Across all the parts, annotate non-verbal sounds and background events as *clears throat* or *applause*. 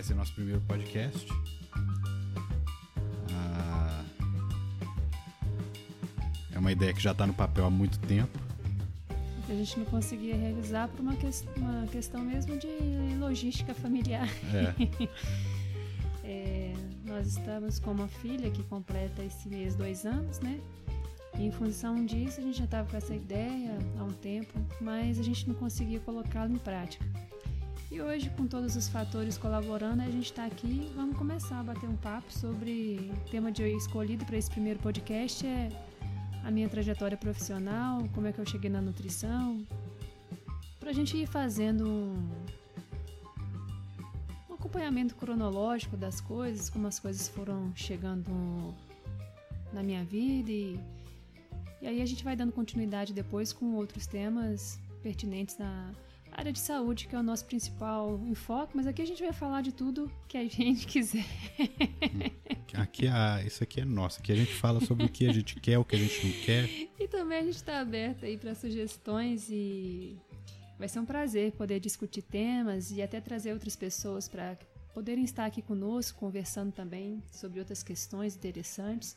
vai ser nosso primeiro podcast. Ah, é uma ideia que já está no papel há muito tempo. Que a gente não conseguia realizar por uma, que, uma questão mesmo de logística familiar. É. *laughs* É, nós estamos com uma filha que completa esse mês dois anos, né? E em função disso, a gente já estava com essa ideia há um tempo, mas a gente não conseguia colocá-la em prática. E hoje, com todos os fatores colaborando, a gente está aqui vamos começar a bater um papo sobre o tema de escolhido para esse primeiro podcast é a minha trajetória profissional, como é que eu cheguei na nutrição, para a gente ir fazendo um, um acompanhamento cronológico das coisas, como as coisas foram chegando na minha vida e, e aí a gente vai dando continuidade depois com outros temas pertinentes na área de saúde, que é o nosso principal enfoque, mas aqui a gente vai falar de tudo que a gente *laughs* quiser. Aqui a, isso aqui é nosso. Aqui a gente fala sobre o que a gente quer, o que a gente não quer. E também a gente está aberto aí para sugestões e vai ser um prazer poder discutir temas e até trazer outras pessoas para poderem estar aqui conosco, conversando também sobre outras questões interessantes.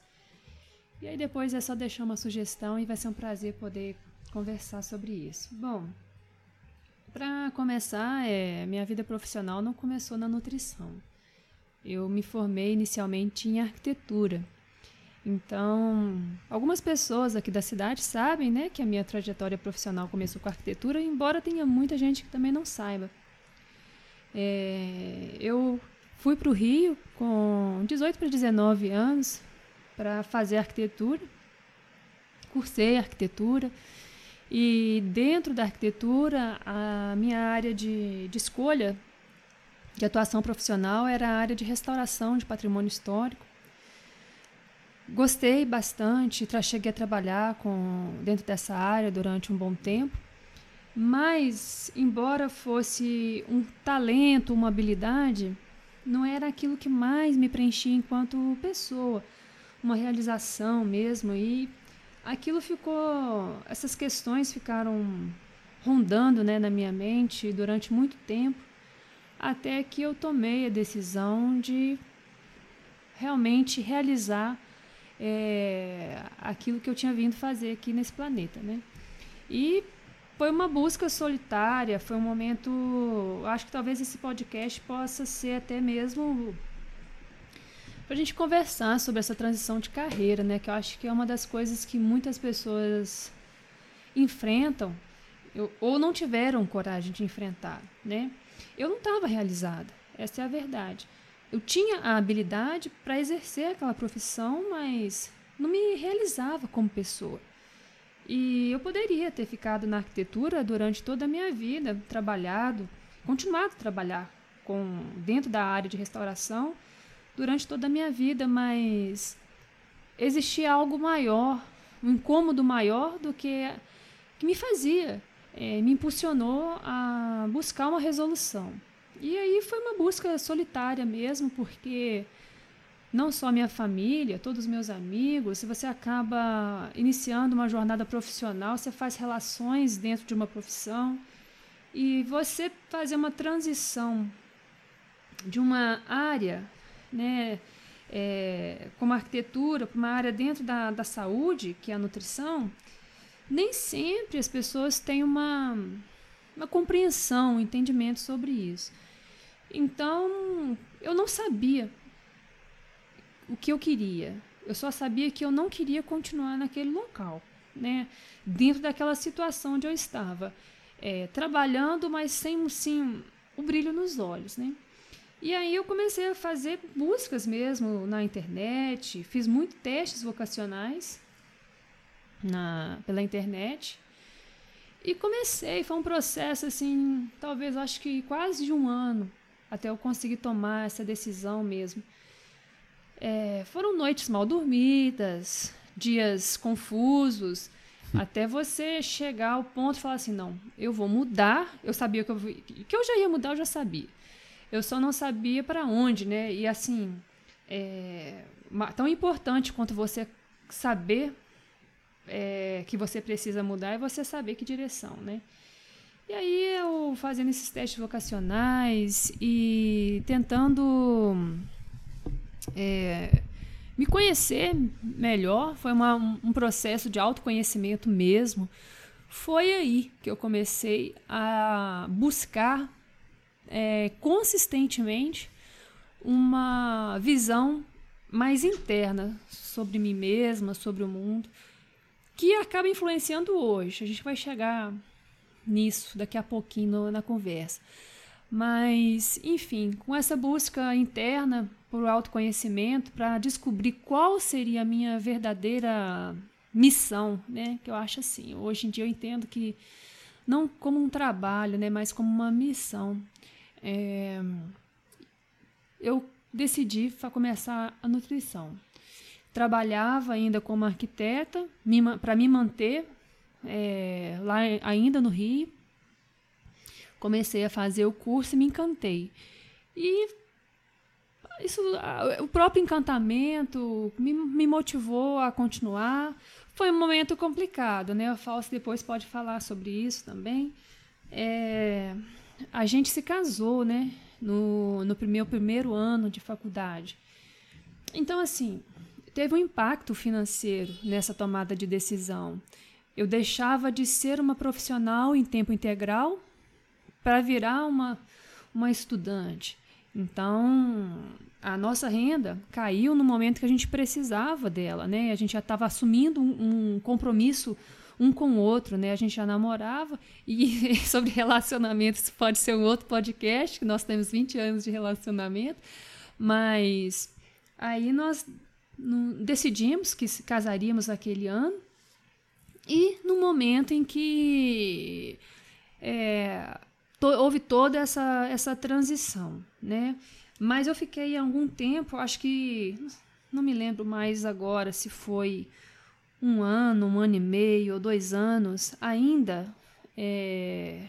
E aí depois é só deixar uma sugestão e vai ser um prazer poder conversar sobre isso. Bom, para começar, é, minha vida profissional não começou na nutrição. Eu me formei inicialmente em arquitetura. Então, algumas pessoas aqui da cidade sabem, né, que a minha trajetória profissional começou com arquitetura, embora tenha muita gente que também não saiba. É, eu fui para o Rio com 18 para 19 anos para fazer arquitetura, cursei arquitetura e dentro da arquitetura, a minha área de, de escolha de atuação profissional era a área de restauração de patrimônio histórico. Gostei bastante, cheguei a trabalhar com, dentro dessa área durante um bom tempo, mas, embora fosse um talento, uma habilidade, não era aquilo que mais me preenchia enquanto pessoa, uma realização mesmo, e aquilo ficou, essas questões ficaram rondando né, na minha mente durante muito tempo, até que eu tomei a decisão de realmente realizar é, aquilo que eu tinha vindo fazer aqui nesse planeta, né? E foi uma busca solitária, foi um momento, acho que talvez esse podcast possa ser até mesmo para a gente conversar sobre essa transição de carreira, né? Que eu acho que é uma das coisas que muitas pessoas enfrentam ou não tiveram coragem de enfrentar, né? Eu não estava realizada, essa é a verdade. Eu tinha a habilidade para exercer aquela profissão, mas não me realizava como pessoa. E eu poderia ter ficado na arquitetura durante toda a minha vida, trabalhado, continuado a trabalhar com dentro da área de restauração durante toda a minha vida, mas existia algo maior, um incômodo maior do que que me fazia, é, me impulsionou a buscar uma resolução. E aí foi uma busca solitária mesmo, porque não só minha família, todos os meus amigos, se você acaba iniciando uma jornada profissional, você faz relações dentro de uma profissão e você fazer uma transição de uma área né, é, como arquitetura, para uma área dentro da, da saúde, que é a nutrição, nem sempre as pessoas têm uma, uma compreensão, um entendimento sobre isso. Então, eu não sabia o que eu queria. Eu só sabia que eu não queria continuar naquele local, né? dentro daquela situação onde eu estava. É, trabalhando, mas sem sim, o brilho nos olhos. Né? E aí eu comecei a fazer buscas mesmo na internet, fiz muitos testes vocacionais na, pela internet. E comecei, foi um processo assim, talvez acho que quase de um ano até eu conseguir tomar essa decisão mesmo. É, foram noites mal dormidas, dias confusos, até você chegar ao ponto de falar assim, não, eu vou mudar. Eu sabia que eu, que eu já ia mudar, eu já sabia. Eu só não sabia para onde, né? E assim, é, tão importante quanto você saber é, que você precisa mudar é você saber que direção, né? E aí eu fazendo esses testes vocacionais e tentando é, me conhecer melhor, foi uma, um processo de autoconhecimento mesmo. Foi aí que eu comecei a buscar é, consistentemente uma visão mais interna sobre mim mesma, sobre o mundo, que acaba influenciando hoje. A gente vai chegar nisso daqui a pouquinho na conversa. Mas, enfim, com essa busca interna por autoconhecimento, para descobrir qual seria a minha verdadeira missão, né? Que eu acho assim, hoje em dia eu entendo que não como um trabalho, né, mas como uma missão. É, eu decidi começar a nutrição. Trabalhava ainda como arquiteta para me manter é, lá ainda no Rio. Comecei a fazer o curso e me encantei. E isso, o próprio encantamento me, me motivou a continuar. Foi um momento complicado, né? O Fausto depois pode falar sobre isso também. É, a gente se casou, né? No, no meu primeiro ano de faculdade. Então, assim, teve um impacto financeiro nessa tomada de decisão. Eu deixava de ser uma profissional em tempo integral para virar uma, uma estudante. Então, a nossa renda caiu no momento que a gente precisava dela, né? A gente já estava assumindo um, um, compromisso um com o outro, né? A gente já namorava e *laughs* sobre relacionamentos pode ser um outro podcast, que nós temos 20 anos de relacionamento, mas aí nós decidimos que casaríamos aquele ano e no momento em que é, to, houve toda essa, essa transição, né? Mas eu fiquei algum tempo, acho que não me lembro mais agora se foi um ano, um ano e meio ou dois anos, ainda é,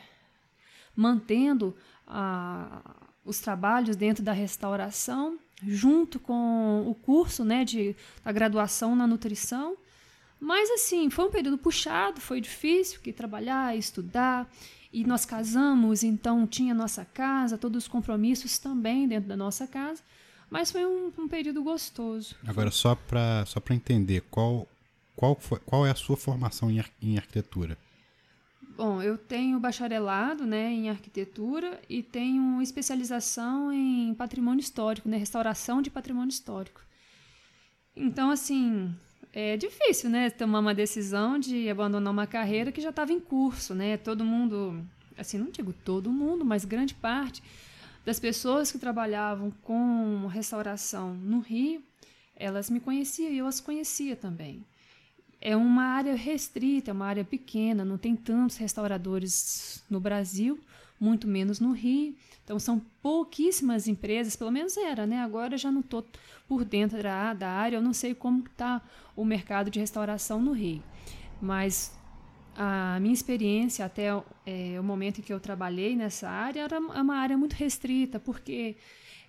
mantendo a, os trabalhos dentro da restauração, junto com o curso né, de, da graduação na nutrição. Mas assim, foi um período puxado, foi difícil que trabalhar, estudar, e nós casamos, então tinha nossa casa, todos os compromissos também dentro da nossa casa, mas foi um, um período gostoso. Agora, só para só entender, qual, qual, foi, qual é a sua formação em, em arquitetura? Bom, eu tenho bacharelado né, em arquitetura e tenho especialização em patrimônio histórico, né, restauração de patrimônio histórico. Então, assim, é difícil, né, tomar uma decisão de abandonar uma carreira que já estava em curso, né? Todo mundo, assim, não digo todo mundo, mas grande parte das pessoas que trabalhavam com restauração no Rio, elas me conheciam e eu as conhecia também. É uma área restrita, é uma área pequena, não tem tantos restauradores no Brasil, muito menos no Rio. Então são pouquíssimas empresas, pelo menos era, né? Agora eu já não estou por dentro da, da área, eu não sei como está o mercado de restauração no Rio. Mas a minha experiência até é, o momento em que eu trabalhei nessa área era uma área muito restrita, porque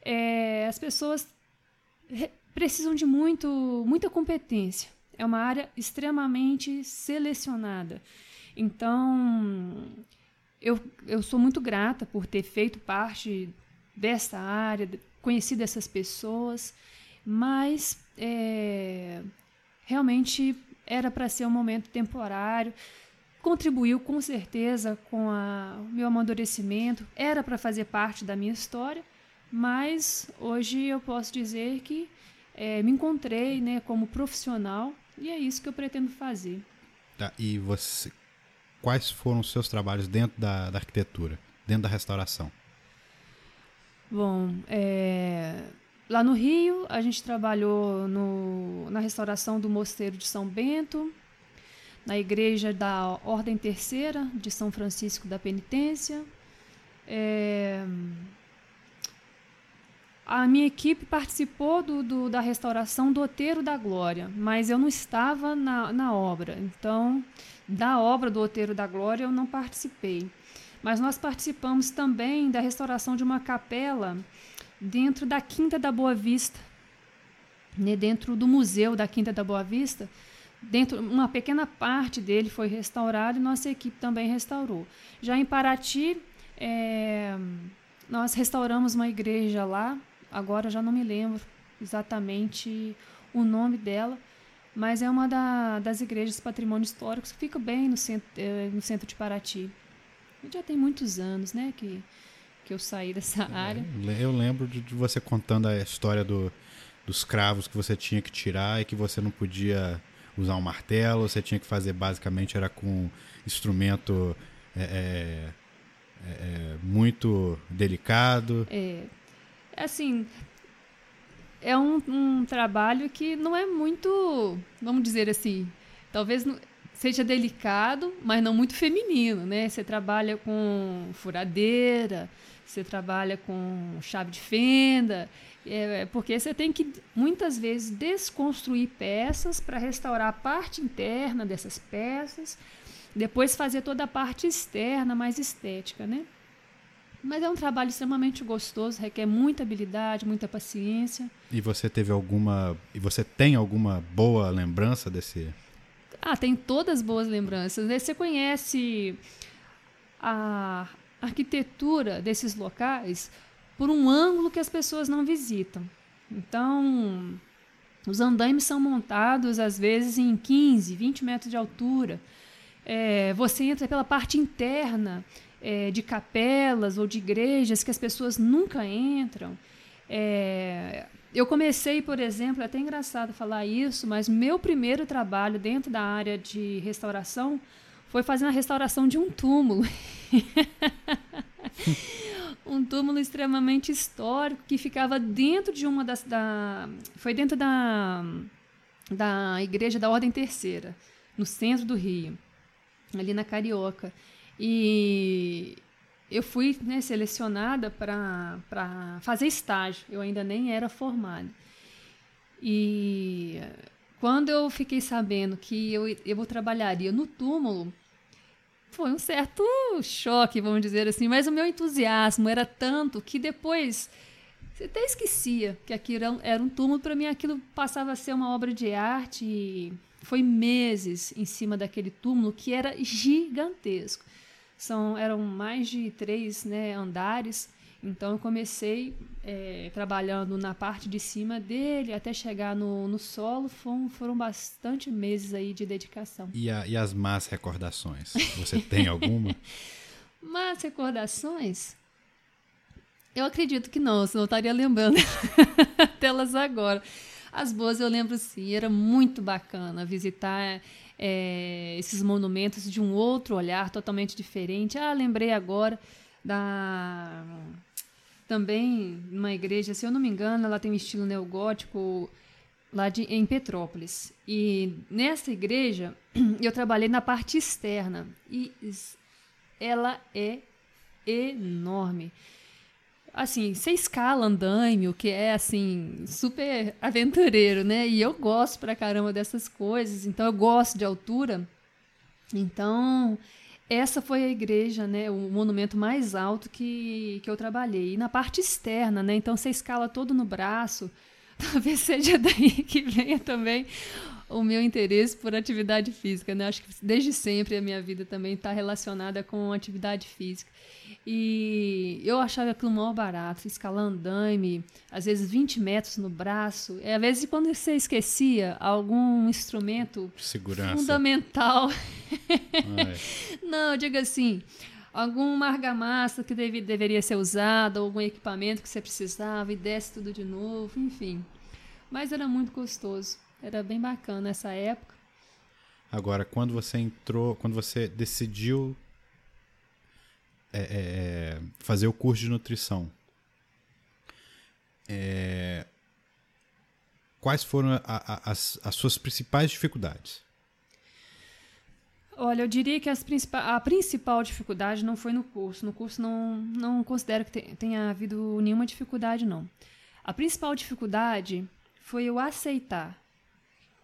é, as pessoas precisam de muito, muita competência. É uma área extremamente selecionada. Então, eu, eu sou muito grata por ter feito parte dessa área, conhecido essas pessoas, mas é, realmente era para ser um momento temporário. Contribuiu com certeza com o meu amadurecimento, era para fazer parte da minha história, mas hoje eu posso dizer que é, me encontrei né, como profissional e é isso que eu pretendo fazer. Tá, e você, quais foram os seus trabalhos dentro da, da arquitetura, dentro da restauração? Bom, é, lá no Rio a gente trabalhou no, na restauração do Mosteiro de São Bento, na igreja da Ordem Terceira de São Francisco da Penitência. É, a minha equipe participou do, do, da restauração do Oteiro da Glória, mas eu não estava na, na obra. Então, da obra do Oteiro da Glória eu não participei. Mas nós participamos também da restauração de uma capela dentro da Quinta da Boa Vista, né, dentro do museu da Quinta da Boa Vista. dentro uma pequena parte dele foi restaurado e nossa equipe também restaurou. Já em Paraty, é, nós restauramos uma igreja lá, agora já não me lembro exatamente o nome dela, mas é uma da, das igrejas patrimônio histórico que fica bem no centro, é, no centro de Paraty. Já tem muitos anos, né, que, que eu saí dessa é, área. Eu lembro de, você contando a história do, dos cravos que você tinha que tirar e que você não podia usar um martelo, você tinha que fazer basicamente era com instrumento é, é, é muito delicado. É, assim, é um, um, trabalho que não é muito, vamos dizer assim, talvez seja delicado, mas não muito feminino, né? Você trabalha com furadeira, você trabalha com chave de fenda, é, porque você tem que muitas vezes desconstruir peças para restaurar a parte interna dessas peças, depois fazer toda a parte externa mais estética, né? Mas é um trabalho extremamente gostoso, requer muita habilidade, muita paciência. E você teve alguma. E você tem alguma boa lembrança desse. Ah, tem todas boas lembranças. Né? Você conhece a arquitetura desses locais por um ângulo que as pessoas não visitam. Então, os andaimes são montados às vezes em 15, 20 metros de altura. É, você entra pela parte interna é, de capelas ou de igrejas que as pessoas nunca entram. É, eu comecei, por exemplo, é até engraçado falar isso, mas meu primeiro trabalho dentro da área de restauração foi fazendo a restauração de um túmulo. *laughs* um túmulo extremamente histórico que ficava dentro de uma das. Da, foi dentro da, da igreja da Ordem Terceira, no centro do Rio, ali na Carioca. E eu fui né, selecionada para fazer estágio, eu ainda nem era formada. E quando eu fiquei sabendo que eu, eu trabalharia no túmulo, foi um certo choque, vamos dizer assim, mas o meu entusiasmo era tanto que depois você até esquecia que aquilo era um túmulo para mim, aquilo passava a ser uma obra de arte e foi meses em cima daquele túmulo que era gigantesco. São, eram mais de três né, andares. Então eu comecei é, trabalhando na parte de cima dele até chegar no, no solo. Foram, foram bastante meses aí de dedicação. E, a, e as más recordações? Você tem alguma? *laughs* más recordações? Eu acredito que não, senão eu estaria lembrando *laughs* delas agora. As boas eu lembro sim, era muito bacana visitar é, esses monumentos de um outro olhar totalmente diferente. Ah, lembrei agora da também uma igreja, se eu não me engano, ela tem um estilo neogótico lá de, em Petrópolis. E nessa igreja *clears throat* eu trabalhei na parte externa e ela é enorme assim, você escala andaime, o que é, assim, super aventureiro, né? E eu gosto pra caramba dessas coisas, então eu gosto de altura. Então, essa foi a igreja, né, o monumento mais alto que, que eu trabalhei. E na parte externa, né, então você escala todo no braço, *laughs* talvez seja daí que venha também o meu interesse por atividade física, né? Acho que desde sempre a minha vida também está relacionada com atividade física. E eu achava aquilo maior barato, escalar andaime, às vezes 20 metros no braço. E às vezes quando você esquecia algum instrumento Segurança. fundamental. *laughs* Não, diga assim, alguma argamassa que deve, deveria ser usada, algum equipamento que você precisava e desce tudo de novo, enfim. Mas era muito gostoso. Era bem bacana essa época. Agora, quando você entrou, quando você decidiu é, é, é, fazer o curso de nutrição, é, quais foram a, a, as, as suas principais dificuldades? Olha, eu diria que a principal dificuldade não foi no curso. No curso não, não considero que tenha havido nenhuma dificuldade, não. A principal dificuldade foi eu aceitar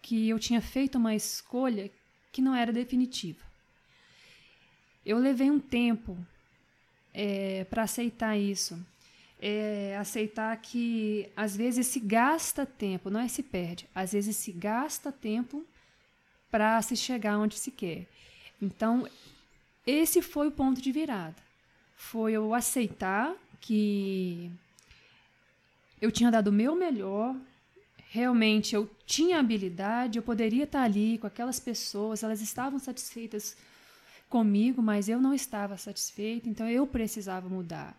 que eu tinha feito uma escolha que não era definitiva. Eu levei um tempo é, para aceitar isso. É, aceitar que às vezes se gasta tempo, não é se perde, às vezes se gasta tempo para se chegar onde se quer. Então, esse foi o ponto de virada. Foi eu aceitar que eu tinha dado o meu melhor, realmente eu tinha habilidade, eu poderia estar ali com aquelas pessoas, elas estavam satisfeitas comigo, mas eu não estava satisfeita, então eu precisava mudar.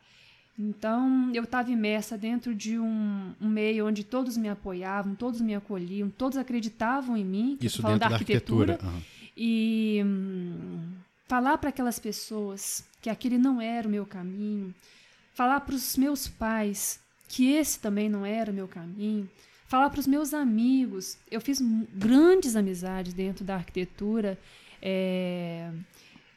Então, eu estava imersa dentro de um, um, meio onde todos me apoiavam, todos me acolhiam, todos acreditavam em mim. Isso dentro da arquitetura. arquitetura uhum. E hum, falar para aquelas pessoas que aquele não era o meu caminho, falar para os meus pais que esse também não era o meu caminho, falar para os meus amigos. Eu fiz grandes amizades dentro da arquitetura. É,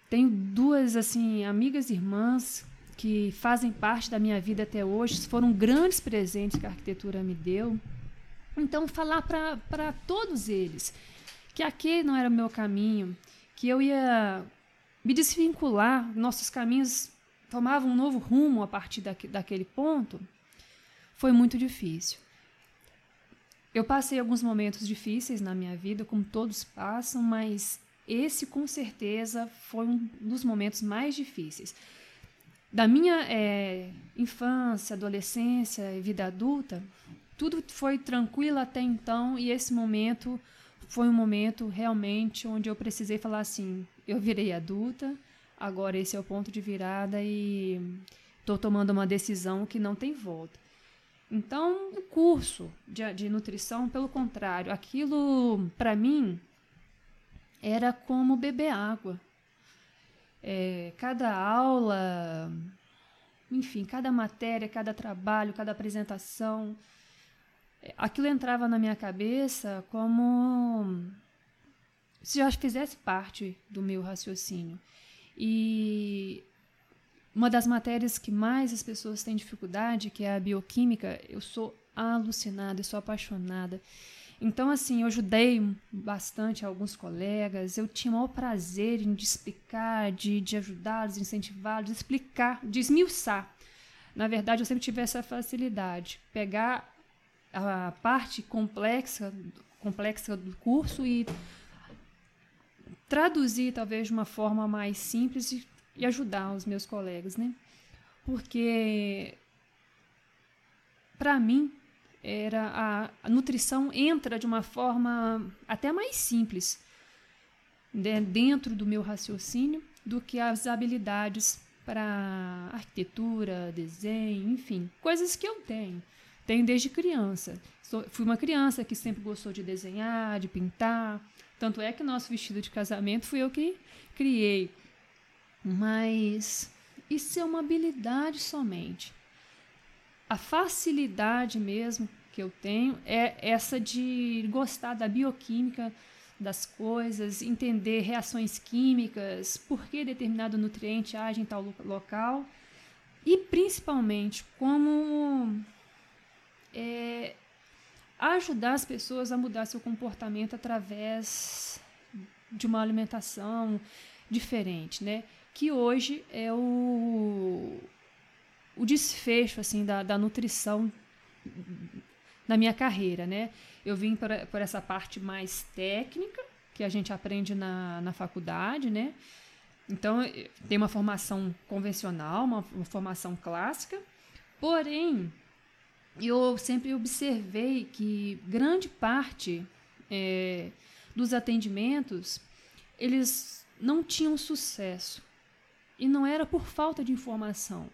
tenho duas assim amigas irmãs que fazem parte da minha vida até hoje, foram grandes presentes que a arquitetura me deu. Então, falar para todos eles que aquele não era o meu caminho, que eu ia me desvincular, nossos caminhos tomavam um novo rumo a partir daquele ponto, foi muito difícil. Eu passei alguns momentos difíceis na minha vida, como todos passam, mas esse com certeza foi um dos momentos mais difíceis. Da minha é, infância, adolescência e vida adulta, tudo foi tranquilo até então e esse momento foi um momento realmente onde eu precisei falar assim: eu virei adulta, agora esse é o ponto de virada e estou tomando uma decisão que não tem volta. Então, o curso de, de nutrição, pelo contrário, aquilo para mim era como beber água. É, cada aula, enfim, cada matéria, cada trabalho, cada apresentação, é, aquilo entrava na minha cabeça como se já fizesse parte do meu raciocínio. E uma das matérias que mais as pessoas têm dificuldade, que é a bioquímica, eu sou alucinada, eu sou apaixonada. Então, assim, eu ajudei bastante alguns colegas, eu tinha o maior prazer em explicar, de, de ajudá-los, incentivá-los, explicar, de esmiuçar. Na verdade, eu sempre tive essa facilidade, pegar a parte complexa, complexa do curso e traduzir talvez de uma forma mais simples e e ajudar os meus colegas, né? Porque para mim era a, a, nutrição entra de uma forma até mais simples né, dentro do meu raciocínio do que as habilidades para arquitetura, desenho, enfim, coisas que eu tenho. Tenho desde criança. Sou, fui uma criança que sempre gostou de desenhar, de pintar. Tanto é que nosso vestido de casamento fui eu que criei. Mas isso é uma habilidade somente. A facilidade mesmo que eu tenho é essa de gostar da bioquímica das coisas, entender reações químicas, por que determinado nutriente age em tal local e principalmente como é, ajudar as pessoas a mudar seu comportamento através de uma alimentação diferente, né? Que hoje é o, o desfecho assim da, da nutrição na minha carreira, né? Eu vim por, por essa parte mais técnica que a gente aprende na, na faculdade, né? Então, tem uma formação convencional, uma, uma formação clássica, porém, eu sempre observei que grande parte é, dos atendimentos, eles não tinham sucesso. E não era por falta de informação.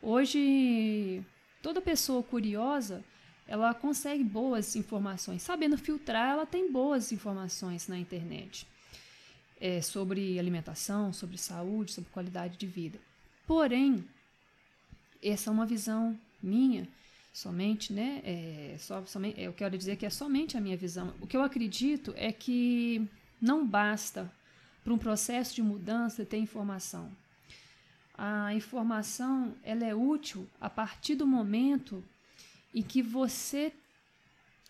Hoje, toda pessoa curiosa, ela consegue boas informações. Sabendo filtrar, ela tem boas informações na internet. É, sobre alimentação, sobre saúde, sobre qualidade de vida. Porém, essa é uma visão minha, somente, né? É, só, somente, eu quero dizer que é somente a minha visão. O que eu acredito é que não basta para um processo de mudança ter informação a informação ela é útil a partir do momento em que você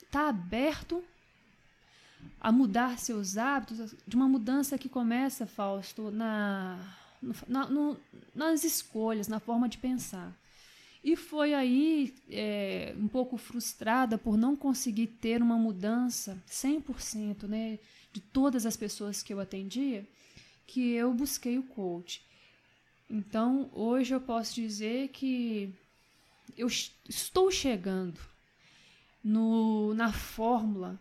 está aberto a mudar seus hábitos, de uma mudança que começa, Fausto, na, na no, nas escolhas, na forma de pensar. E foi aí, é, um pouco frustrada por não conseguir ter uma mudança 100% né, de todas as pessoas que eu atendia, que eu busquei o coach. Então, hoje eu posso dizer que eu estou chegando no, na fórmula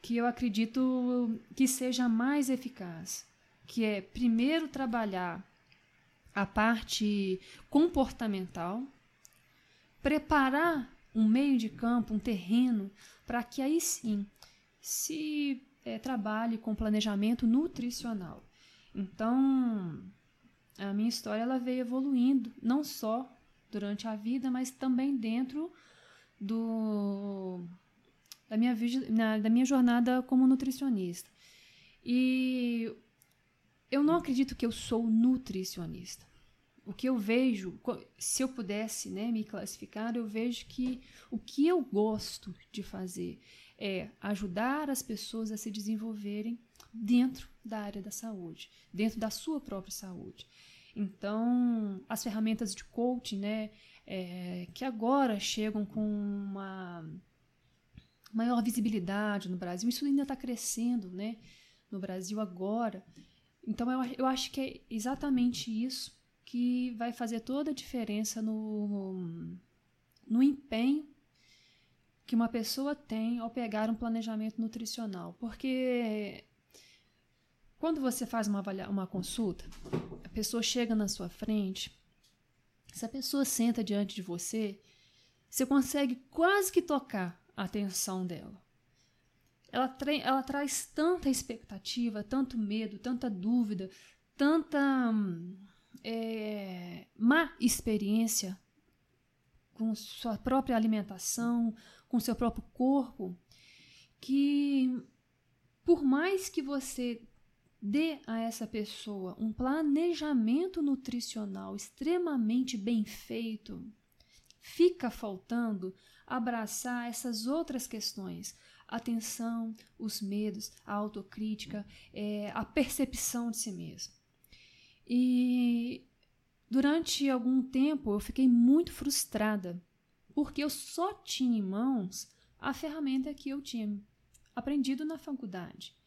que eu acredito que seja mais eficaz, que é primeiro trabalhar a parte comportamental, preparar um meio de campo, um terreno, para que aí sim se é, trabalhe com planejamento nutricional. Então, a minha história ela veio evoluindo, não só durante a vida, mas também dentro do da minha, da minha jornada como nutricionista. E eu não acredito que eu sou nutricionista. O que eu vejo, se eu pudesse né, me classificar, eu vejo que o que eu gosto de fazer é ajudar as pessoas a se desenvolverem dentro da área da saúde, dentro da sua própria saúde. Então, as ferramentas de coaching, né, é, que agora chegam com uma maior visibilidade no Brasil, isso ainda está crescendo, né, no Brasil agora. Então, eu, eu acho que é exatamente isso que vai fazer toda a diferença no, no empenho que uma pessoa tem ao pegar um planejamento nutricional. Porque quando você faz uma, uma consulta, a pessoa chega na sua frente, se a pessoa senta diante de você, você consegue quase que tocar a atenção dela. Ela, ela traz tanta expectativa, tanto medo, tanta dúvida, tanta é, má experiência com sua própria alimentação, com seu próprio corpo, que por mais que você Dê a essa pessoa um planejamento nutricional extremamente bem feito. Fica faltando abraçar essas outras questões: atenção, os medos, a autocrítica, é, a percepção de si mesmo. E durante algum tempo eu fiquei muito frustrada, porque eu só tinha em mãos a ferramenta que eu tinha aprendido na faculdade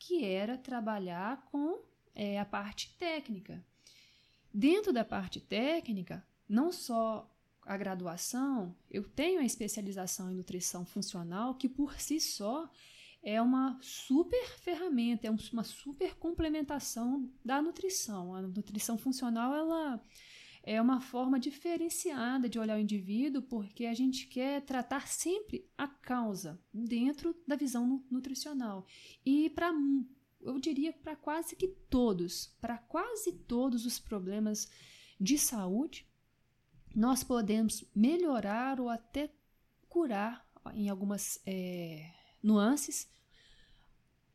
que era trabalhar com é, a parte técnica. Dentro da parte técnica, não só a graduação, eu tenho a especialização em nutrição funcional, que por si só é uma super ferramenta, é uma super complementação da nutrição. A nutrição funcional ela é uma forma diferenciada de olhar o indivíduo, porque a gente quer tratar sempre a causa dentro da visão nutricional. E para eu diria para quase que todos, para quase todos os problemas de saúde, nós podemos melhorar ou até curar em algumas é, nuances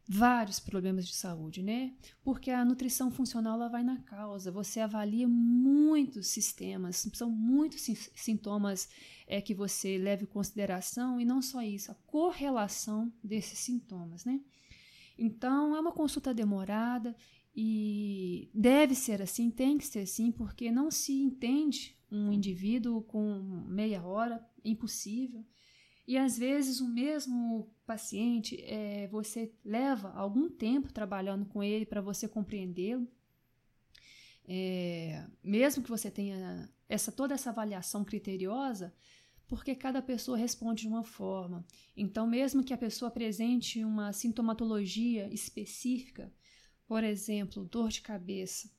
vários problemas de saúde, né? Porque a nutrição funcional ela vai na causa. Você avalia muitos sistemas, são muitos sintomas é, que você leva em consideração e não só isso, a correlação desses sintomas, né? Então é uma consulta demorada e deve ser assim, tem que ser assim, porque não se entende um indivíduo com meia hora, impossível. E às vezes o mesmo paciente, é, você leva algum tempo trabalhando com ele para você compreendê-lo. É, mesmo que você tenha essa toda essa avaliação criteriosa, porque cada pessoa responde de uma forma. Então, mesmo que a pessoa apresente uma sintomatologia específica, por exemplo, dor de cabeça,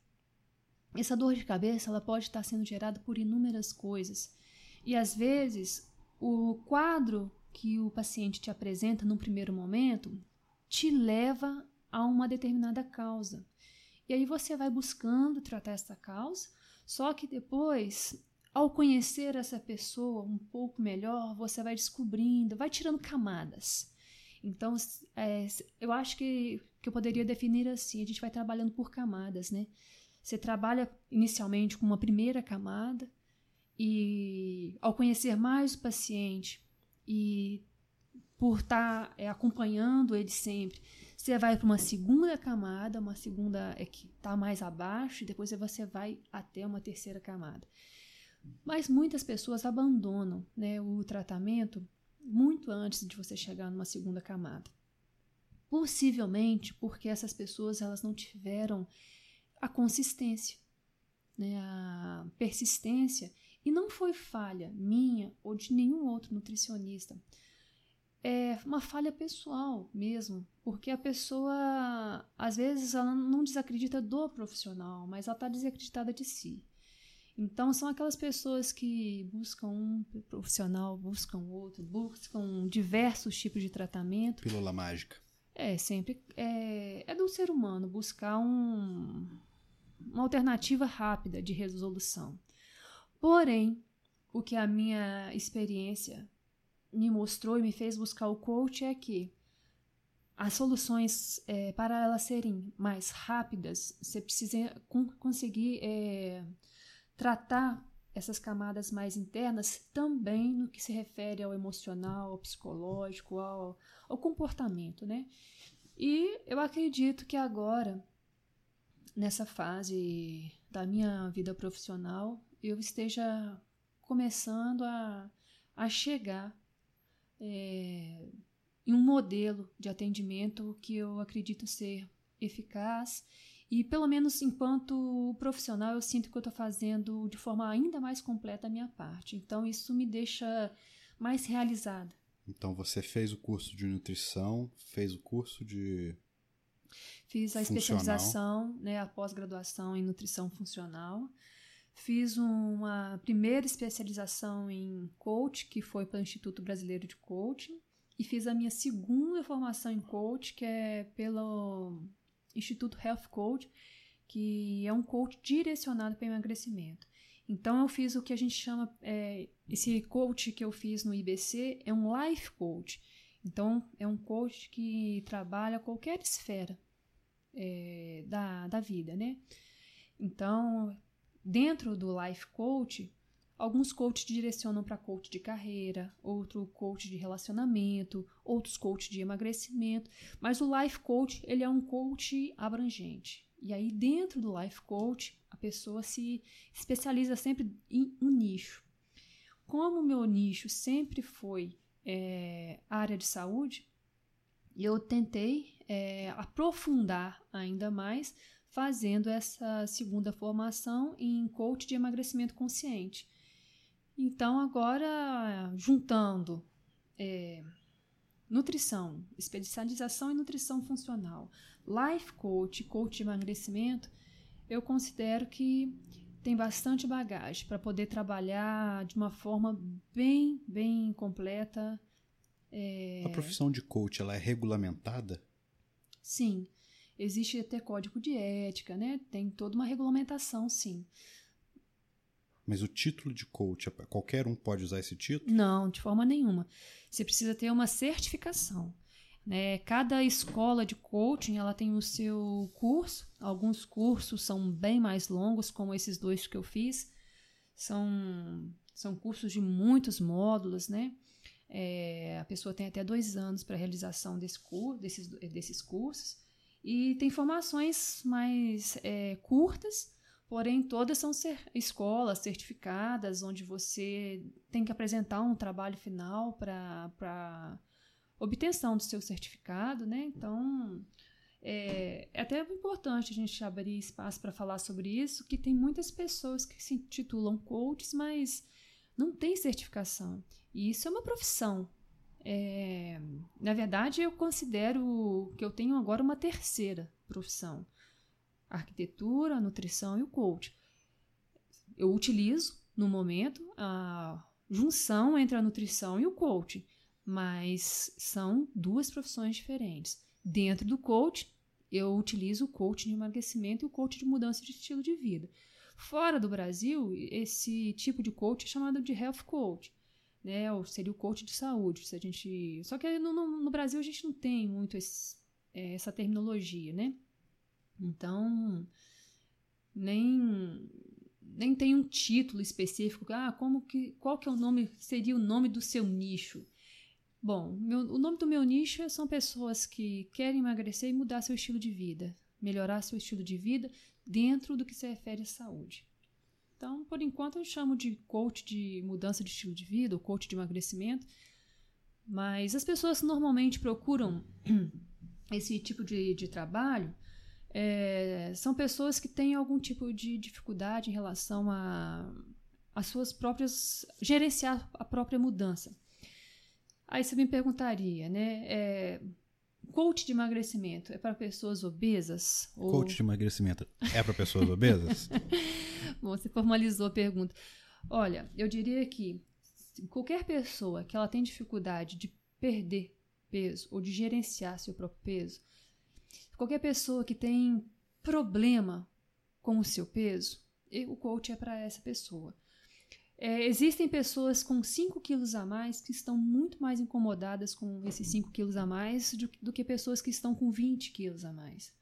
essa dor de cabeça ela pode estar sendo gerada por inúmeras coisas. E às vezes o quadro que o paciente te apresenta no primeiro momento te leva a uma determinada causa. E aí você vai buscando tratar essa causa, só que depois, ao conhecer essa pessoa um pouco melhor, você vai descobrindo, vai tirando camadas. Então, é, eu acho que, que eu poderia definir assim: a gente vai trabalhando por camadas, né? Você trabalha inicialmente com uma primeira camada, e ao conhecer mais o paciente e por estar tá, é, acompanhando ele sempre, você vai para uma segunda camada, uma segunda é que está mais abaixo, e depois você vai até uma terceira camada. Mas muitas pessoas abandonam né, o tratamento muito antes de você chegar numa segunda camada. Possivelmente porque essas pessoas elas não tiveram a consistência, né, a persistência, e não foi falha minha ou de nenhum outro nutricionista. É uma falha pessoal mesmo, porque a pessoa, às vezes, ela não desacredita do profissional, mas ela está desacreditada de si. Então, são aquelas pessoas que buscam um profissional, buscam outro, buscam diversos tipos de tratamento. Pílula mágica. É, sempre. É, é do ser humano buscar um, uma alternativa rápida de resolução. Porém, o que a minha experiência me mostrou e me fez buscar o coach é que as soluções, é, para elas serem mais rápidas, você precisa conseguir é, tratar essas camadas mais internas também no que se refere ao emocional, ao psicológico, ao, ao comportamento, né? E eu acredito que agora, nessa fase da minha vida profissional, eu esteja começando a, a chegar é, em um modelo de atendimento que eu acredito ser eficaz e pelo menos enquanto profissional eu sinto que eu estou fazendo de forma ainda mais completa a minha parte. Então isso me deixa mais realizada. Então você fez o curso de nutrição, fez o curso de Fiz a funcional. especialização, né, a pós-graduação em nutrição funcional. Fiz uma primeira especialização em coach, que foi pelo Instituto Brasileiro de Coaching, e fiz a minha segunda formação em coach, que é pelo Instituto Health Coach, que é um coach direcionado para emagrecimento. Então eu fiz o que a gente chama, é, esse coach que eu fiz no IBC é um life coach. Então é um coach que trabalha qualquer esfera é, da, da vida, né? Então, dentro do life coach, Alguns coaches direcionam para coach de carreira, outro coach de relacionamento, outros coach de emagrecimento, mas o life coach ele é um coach abrangente. E aí dentro do life coach a pessoa se especializa sempre em um nicho. Como o meu nicho sempre foi é, área de saúde, eu tentei é, aprofundar ainda mais fazendo essa segunda formação em coach de emagrecimento consciente então, agora, juntando é, nutrição, especialização em nutrição funcional, life coach, coach de emagrecimento, eu considero que tem bastante bagagem para poder trabalhar de uma forma bem, bem completa. É... A profissão de coach ela é regulamentada? Sim, existe até código de ética, né? Tem toda uma regulamentação, sim. Mas o título de coach, qualquer um pode usar esse título? Não, de forma nenhuma. Você precisa ter uma certificação. Né? Cada escola de coaching ela tem o seu curso. Alguns cursos são bem mais longos, como esses dois que eu fiz. São, são cursos de muitos módulos, né? É, a pessoa tem até dois anos para a realização desse cur, desses, desses cursos. E tem formações mais é, curtas Porém, todas são ser, escolas certificadas, onde você tem que apresentar um trabalho final para obtenção do seu certificado, né? Então, é, é, até importante a gente abrir espaço para falar sobre isso, que tem muitas pessoas que se titulam coaches, mas não tem certificação. E isso é uma profissão. É, na verdade, eu considero que eu tenho agora uma terceira profissão arquitetura, nutrição e o coach. Eu utilizo, no momento, a junção entre a nutrição e o coach, mas são duas profissões diferentes. Dentro do coach, eu utilizo o coach de emagrecimento e o coach de mudança de estilo de vida. Fora do Brasil, esse tipo de coach é chamado de health coach, né? Ou seria o coach de saúde. Se a gente, só que no, no, no Brasil a gente não tem muito esse, é, essa terminologia, né? Então, nem nem tem um título específico. Ah, como que qual que é o nome seria o nome do seu nicho? Bom, meu, o nome do meu nicho são pessoas que querem emagrecer e mudar seu estilo de vida, melhorar seu estilo de vida dentro do que se refere à saúde. Então, por enquanto, eu chamo de coach de mudança de estilo de vida, ou coach de emagrecimento. Mas as pessoas normalmente procuram *clears throat* esse tipo de, de trabalho é, são pessoas que têm algum tipo de dificuldade em relação a as suas próprias gerenciar a própria mudança. Aí você me perguntaria, né? É, coach de emagrecimento é para pessoas obesas? Ou... Coach de emagrecimento é para pessoas obesas? *laughs* Bom, você formalizou a pergunta. Olha, eu diria que qualquer pessoa que ela tem dificuldade de perder peso ou de gerenciar seu próprio peso, qualquer pessoa que tem problema com o seu peso, o coach é para essa pessoa. É, existem pessoas com 5 quilos a mais que estão muito mais incomodadas com esses 5 quilos a mais do, do, que pessoas que estão com 20 quilos a mais.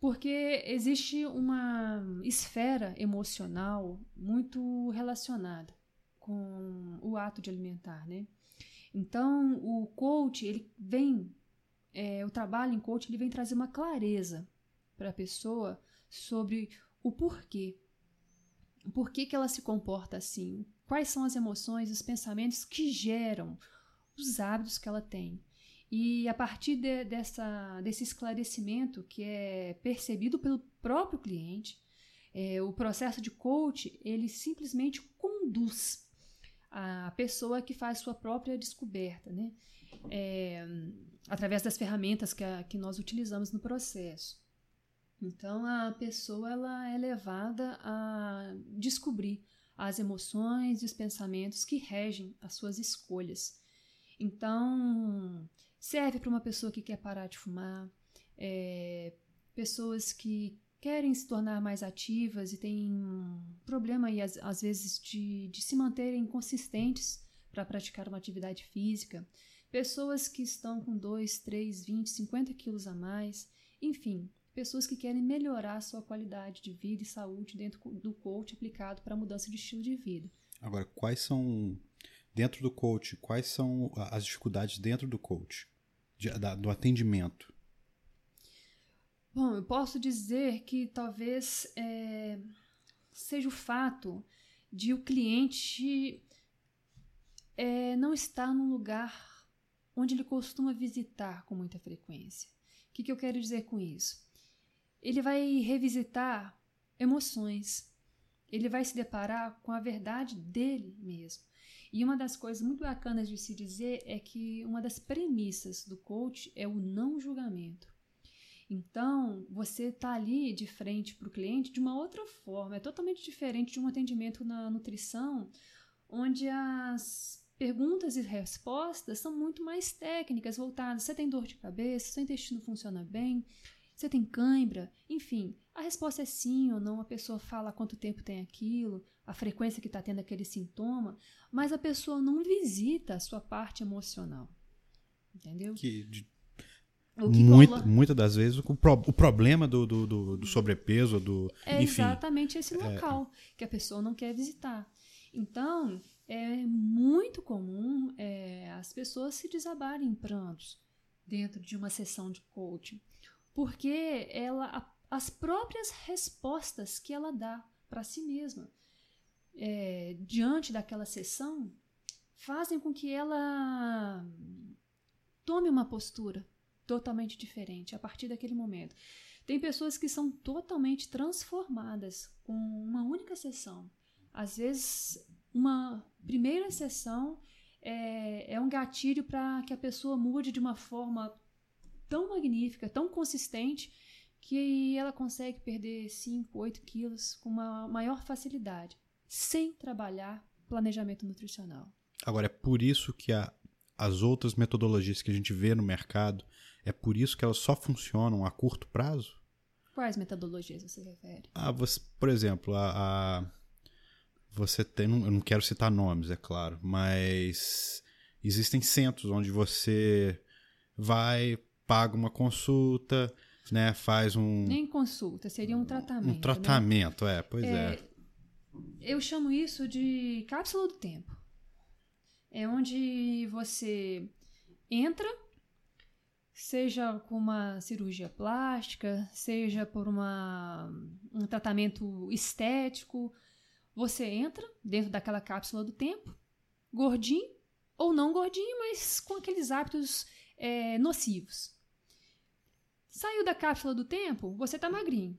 Porque existe uma esfera emocional muito relacionada com o ato de alimentar, né? Então, o coach, ele vem, é, o trabalho em coach, ele vem trazer uma clareza para a pessoa sobre o porquê. Por que, que ela se comporta assim? Quais são as emoções, os pensamentos que geram os hábitos que ela tem? E a partir de, dessa, desse esclarecimento que é percebido pelo próprio cliente, é, o processo de coach ele simplesmente conduz a pessoa que faz sua própria descoberta, né? É, através das ferramentas que, a, que nós utilizamos no processo. Então a pessoa ela é levada a descobrir as emoções e os pensamentos que regem as suas escolhas. Então serve para uma pessoa que quer parar de fumar, é, pessoas que querem se tornar mais ativas e têm um problema aí, às, às vezes de, de se manterem consistentes para praticar uma atividade física, pessoas que estão com 2, 3, 20, 50 quilos a mais, enfim, pessoas que querem melhorar a sua qualidade de vida e saúde dentro do coach aplicado para a mudança de estilo de vida. Agora, quais são, dentro do coach, quais são as dificuldades dentro do coach, de, da, do atendimento? Bom, eu posso dizer que talvez é, seja o fato de o cliente é, não estar num lugar onde ele costuma visitar com muita frequência. O que, que eu quero dizer com isso? Ele vai revisitar emoções, ele vai se deparar com a verdade dele mesmo. E uma das coisas muito bacanas de se dizer é que uma das premissas do coach é o não julgamento. Então, você está ali de frente para o cliente de uma outra forma, é totalmente diferente de um atendimento na nutrição, onde as perguntas e respostas são muito mais técnicas, voltadas. Você tem dor de cabeça? Seu intestino funciona bem? Você tem cãibra? Enfim, a resposta é sim ou não. A pessoa fala quanto tempo tem aquilo, a frequência que está tendo aquele sintoma, mas a pessoa não visita a sua parte emocional. Entendeu? Que de muitas das vezes o, pro, o problema do, do, do, do, sobrepeso, do. É enfim, exatamente esse é, local é... que a pessoa não quer visitar. Então, é muito comum é, as pessoas se desabarem em prantos dentro de uma sessão de coaching, porque ela, as próprias respostas que ela dá para si mesma é, diante daquela sessão fazem com que ela tome uma postura totalmente diferente a partir daquele momento. Tem pessoas que são totalmente transformadas com uma única sessão. Às vezes, uma primeira sessão é, é um gatilho para que a pessoa mude de uma forma tão magnífica, tão consistente, que ela consegue perder 5, 8 quilos com uma maior facilidade, sem trabalhar planejamento nutricional. Agora, é por isso que a, as outras metodologias que a gente vê no mercado, é por isso que elas só funcionam a curto prazo? Quais metodologias você refere? Ah, você, por exemplo, a, a você tem, eu não quero citar nomes, é claro, mas existem centros onde você vai, paga uma consulta, né, faz um nem consulta, seria um tratamento. Um tratamento, né? é, pois é, é. Eu chamo isso de cápsula do tempo. É onde você entra seja com uma cirurgia plástica, seja por uma, um tratamento estético, Você entra dentro daquela cápsula do tempo, gordinho ou não gordinho, mas com aqueles hábitos é, nocivos. Saiu da cápsula do tempo, você está magrinho.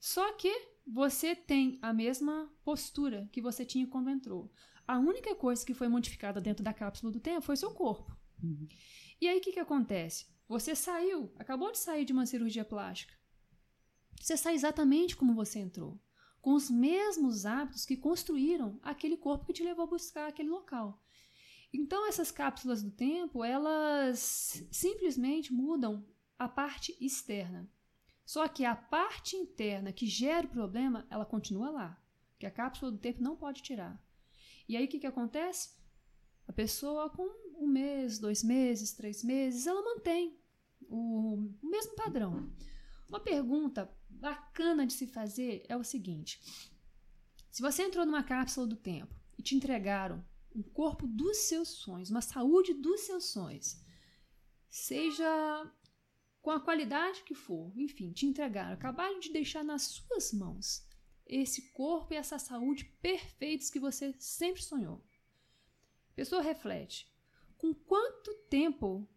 Só que você tem a mesma postura que você tinha quando entrou. A única coisa que foi modificada dentro da cápsula do tempo foi seu corpo. Uhum. E aí o que, que acontece? Você saiu, acabou de sair de uma cirurgia plástica. Você sai exatamente como você entrou, com os mesmos hábitos que construíram aquele corpo que te levou a buscar aquele local. Então essas cápsulas do tempo, elas simplesmente mudam a parte externa. Só que a parte interna que gera o problema, ela continua lá. Que a cápsula do tempo não pode tirar. E aí o que, que acontece? A pessoa com um mês, dois meses, três meses, ela mantém o, o mesmo padrão. Uma pergunta bacana de se fazer é o seguinte: se você entrou numa cápsula do tempo e te entregaram um corpo dos seus sonhos, uma saúde dos seus sonhos, seja com a qualidade que for, enfim, te entregaram, acabaram de deixar nas suas mãos esse corpo e essa saúde perfeitos que você sempre sonhou. A pessoa reflete: com quanto tempo,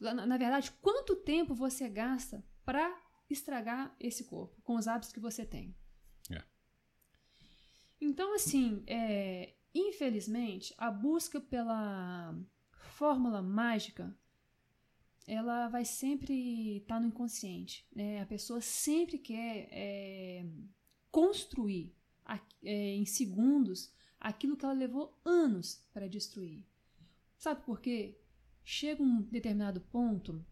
na, verdade, quanto tempo você gasta para estragar esse corpo com os hábitos que você tem? É. Então, assim, é, infelizmente, a busca pela fórmula mágica ela vai sempre estar tá no inconsciente. Né? A pessoa sempre quer é, construir é, em segundos aquilo que ela levou anos para destruir. Sabe por quê? Chega um determinado ponto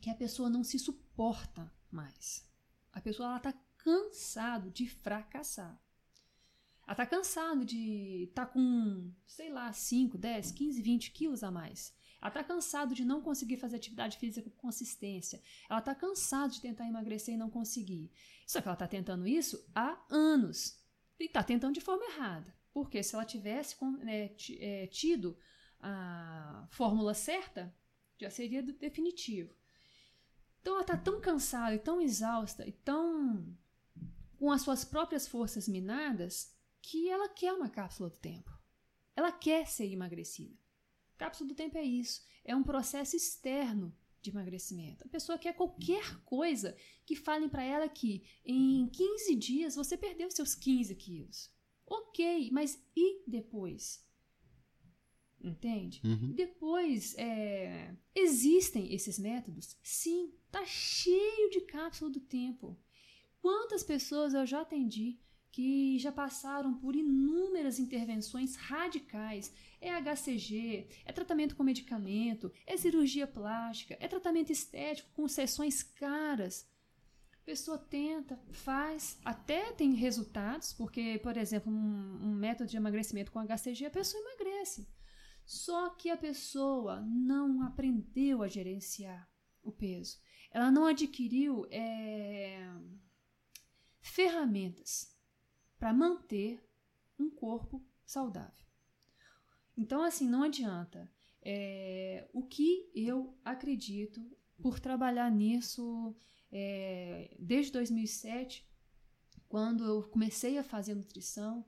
que a pessoa não se suporta mais. A pessoa está cansado de fracassar. Ela está cansado de estar tá com, sei lá, 5, 10, 15, 20 quilos a mais. Ela está cansado de não conseguir fazer atividade física com consistência. Ela está cansada de tentar emagrecer e não conseguir. Só que ela está tentando isso há anos. E está tentando de forma errada. Porque se ela tivesse é, é, tido a fórmula certa, já seria definitivo. Então ela está tão cansada e tão exausta e tão com as suas próprias forças minadas que ela quer uma cápsula do tempo. Ela quer ser emagrecida. Cápsula do tempo é isso. É um processo externo de emagrecimento. A pessoa quer qualquer coisa que falem para ela que em 15 dias você perdeu seus 15 quilos. Ok, mas e depois? Entende? Uhum. Depois, é, existem esses métodos? Sim, tá cheio de cápsula do tempo. Quantas pessoas eu já atendi que já passaram por inúmeras intervenções radicais. É HCG, é tratamento com medicamento, é cirurgia plástica, é tratamento estético com sessões caras. A pessoa tenta, faz, até tem resultados, porque, por exemplo, um, um método de emagrecimento com HCG, a pessoa emagrece. Só que a pessoa não aprendeu a gerenciar o peso. Ela não adquiriu é, ferramentas para manter um corpo saudável. Então, assim, não adianta. É, o que eu acredito por trabalhar nisso é, desde 2007, quando eu comecei a fazer nutrição,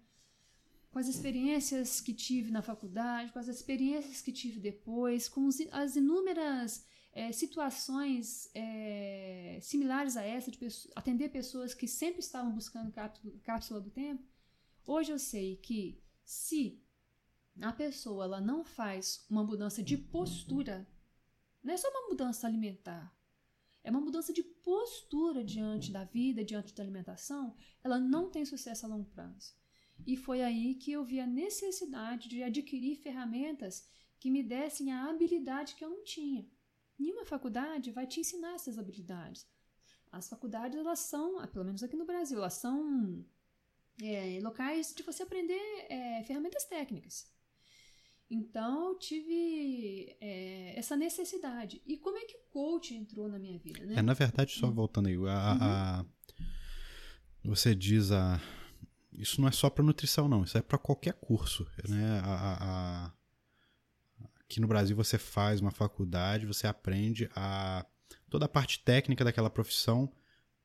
com as experiências que tive na faculdade, com as experiências que tive depois, com as inúmeras é, situações é, similares a essa, de pessoas, atender pessoas que sempre estavam buscando cápsula, cápsula do tempo, hoje eu sei que se a pessoa ela não faz uma mudança de postura, não é só uma mudança alimentar, é uma mudança de postura diante da vida, diante da alimentação, ela não tem sucesso a longo prazo. E foi aí que eu vi a necessidade de adquirir ferramentas que me dessem a habilidade que eu não tinha. Nenhuma faculdade vai te ensinar essas habilidades. As faculdades, elas são, pelo menos aqui no Brasil, elas são é, locais de você aprender é, ferramentas técnicas. Então, eu tive é, essa necessidade. E como é que o coach entrou na minha vida? Né? É, na verdade, só voltando aí, a, uhum. a, você diz a. Isso não é só para nutrição, não. Isso é para qualquer curso. Né? a, a Aqui no Brasil você faz uma faculdade, você aprende a toda a parte técnica daquela profissão,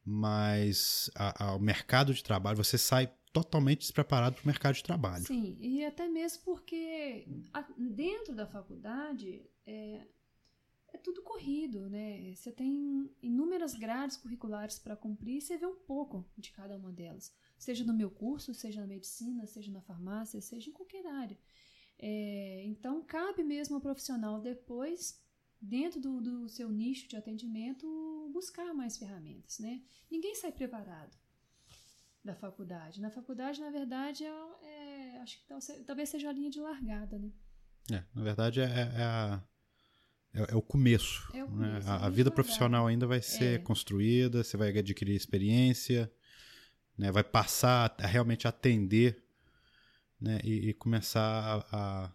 mas o mercado de trabalho, você sai totalmente despreparado para o mercado de trabalho. Sim, e até mesmo porque a, dentro da faculdade é, é tudo corrido, né? Você tem inúmeras grades curriculares para cumprir e você vê um pouco de cada uma delas. Seja no meu curso, seja na medicina, seja na farmácia, seja em qualquer área. É, então, cabe mesmo ao profissional depois, dentro do, do seu nicho de atendimento, buscar mais ferramentas, né? Ninguém sai preparado da faculdade. Na faculdade, na verdade, é, é acho que talvez seja a linha de largada, né? É, na verdade, é, é a é, é, o começo. É o né? começo né? a, a, vida profissional ainda vai ser é. construída, você vai adquirir experiência, né? vai passar a realmente atender né? e, e começar a,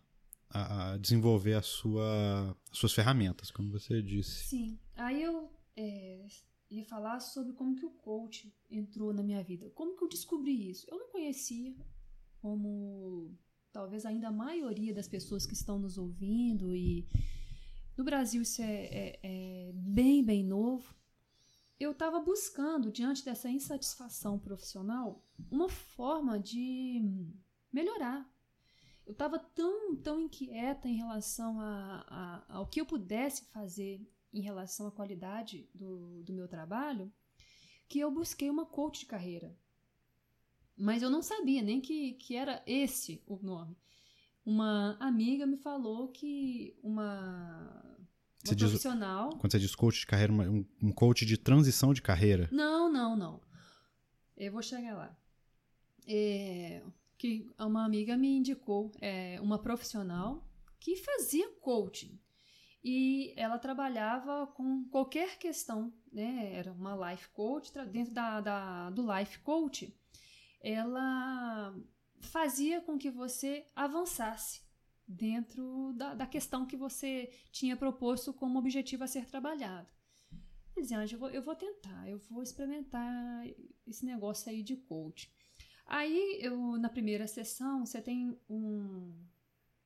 a, a, desenvolver a sua, as suas ferramentas, como você disse. Sim. Aí eu é, ia falar sobre como que o coach entrou na minha vida. Como que eu descobri isso? Eu não conhecia, como talvez ainda a maioria das pessoas que estão nos ouvindo e no Brasil isso é, é, é bem, bem novo. Eu estava buscando, diante dessa insatisfação profissional, uma forma de melhorar. Eu estava tão, tão inquieta em relação a, a, ao que eu pudesse fazer em relação à qualidade do, do meu trabalho, que eu busquei uma coach de carreira. Mas eu não sabia nem que, que era esse o nome uma amiga me falou que uma, uma profissional. quando você diz coach de carreira, um, um coach de transição de carreira? Não, não, não. Eu vou chegar lá. É, que uma amiga me indicou é, uma profissional que fazia coaching. E ela trabalhava com qualquer questão, né? Era uma life coach, dentro da, da do life coach, ela fazia com que você avançasse dentro da, da questão que você tinha proposto como objetivo a ser trabalhado. Dizia, eu vou, eu vou tentar, eu vou experimentar esse negócio aí de coach. Aí, eu, na primeira sessão, você tem um.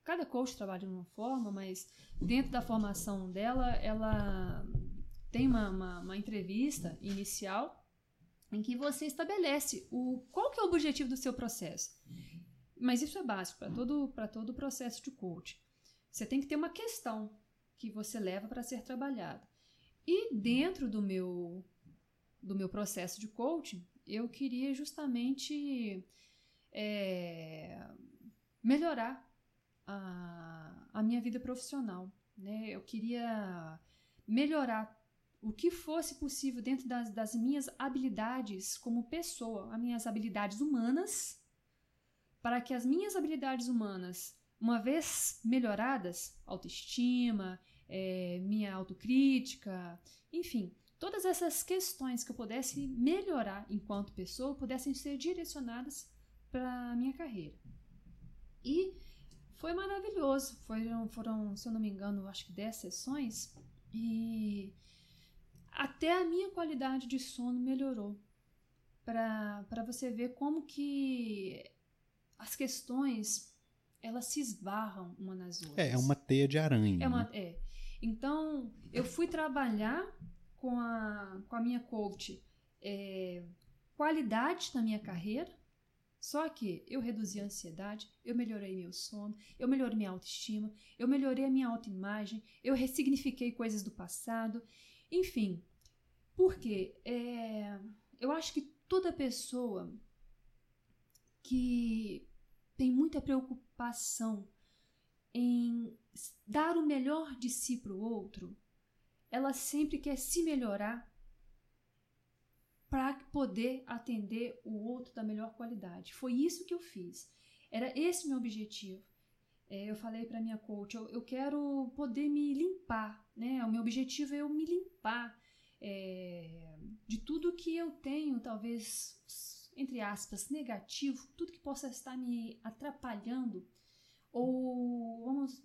Cada coach trabalha de uma forma, mas dentro da formação dela, ela tem uma, uma, uma entrevista inicial em que você estabelece o qual que é o objetivo do seu processo. Mas isso é básico para todo para todo o processo de coaching. Você tem que ter uma questão que você leva para ser trabalhada. E dentro do meu do meu processo de coaching, eu queria justamente é, melhorar a, a minha vida profissional. Né? Eu queria melhorar o que fosse possível dentro das, das minhas habilidades como pessoa, as minhas habilidades humanas, para que as minhas habilidades humanas, uma vez melhoradas, autoestima, é, minha autocrítica, enfim, todas essas questões que eu pudesse melhorar enquanto pessoa pudessem ser direcionadas para a minha carreira. E foi maravilhoso. Foram, foram, se eu não me engano, acho que 10 sessões. E até a minha qualidade de sono melhorou. Para você ver como que as questões elas se esbarram uma nas outras. É, é uma teia de aranha. É, uma, né? é. Então, eu fui trabalhar com a, com a minha coach é, qualidade na minha carreira, só que eu reduzi a ansiedade, eu melhorei meu sono, eu melhorei minha autoestima, eu melhorei a minha autoimagem, eu ressignifiquei coisas do passado, enfim, porque é, eu acho que toda pessoa que tem muita preocupação em dar o melhor de si para o outro, ela sempre quer se melhorar para poder atender o outro da melhor qualidade. Foi isso que eu fiz. Era esse meu objetivo. É, eu falei para minha coach, eu, eu, quero poder me limpar, né? O meu objetivo é eu me limpar é, de tudo que eu tenho, talvez, entre aspas, negativo, tudo que possa estar me atrapalhando, ou vamos